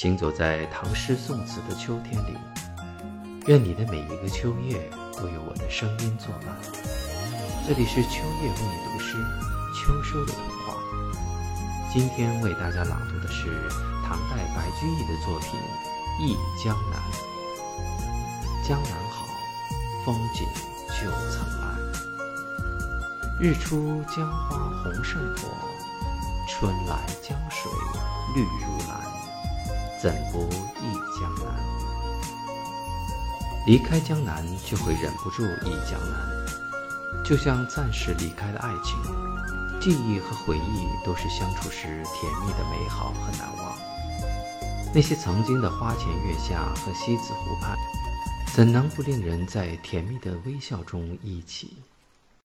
行走在唐诗宋词的秋天里，愿你的每一个秋夜都有我的声音作伴。这里是秋夜为你读诗，秋收的童话。今天为大家朗读的是唐代白居易的作品《忆江南》。江南好，风景旧曾谙。日出江花红胜火，春来江水绿如。怎不忆江南？离开江南，就会忍不住忆江南。就像暂时离开了爱情，记忆和回忆都是相处时甜蜜的美好和难忘。那些曾经的花前月下和西子湖畔，怎能不令人在甜蜜的微笑中忆起？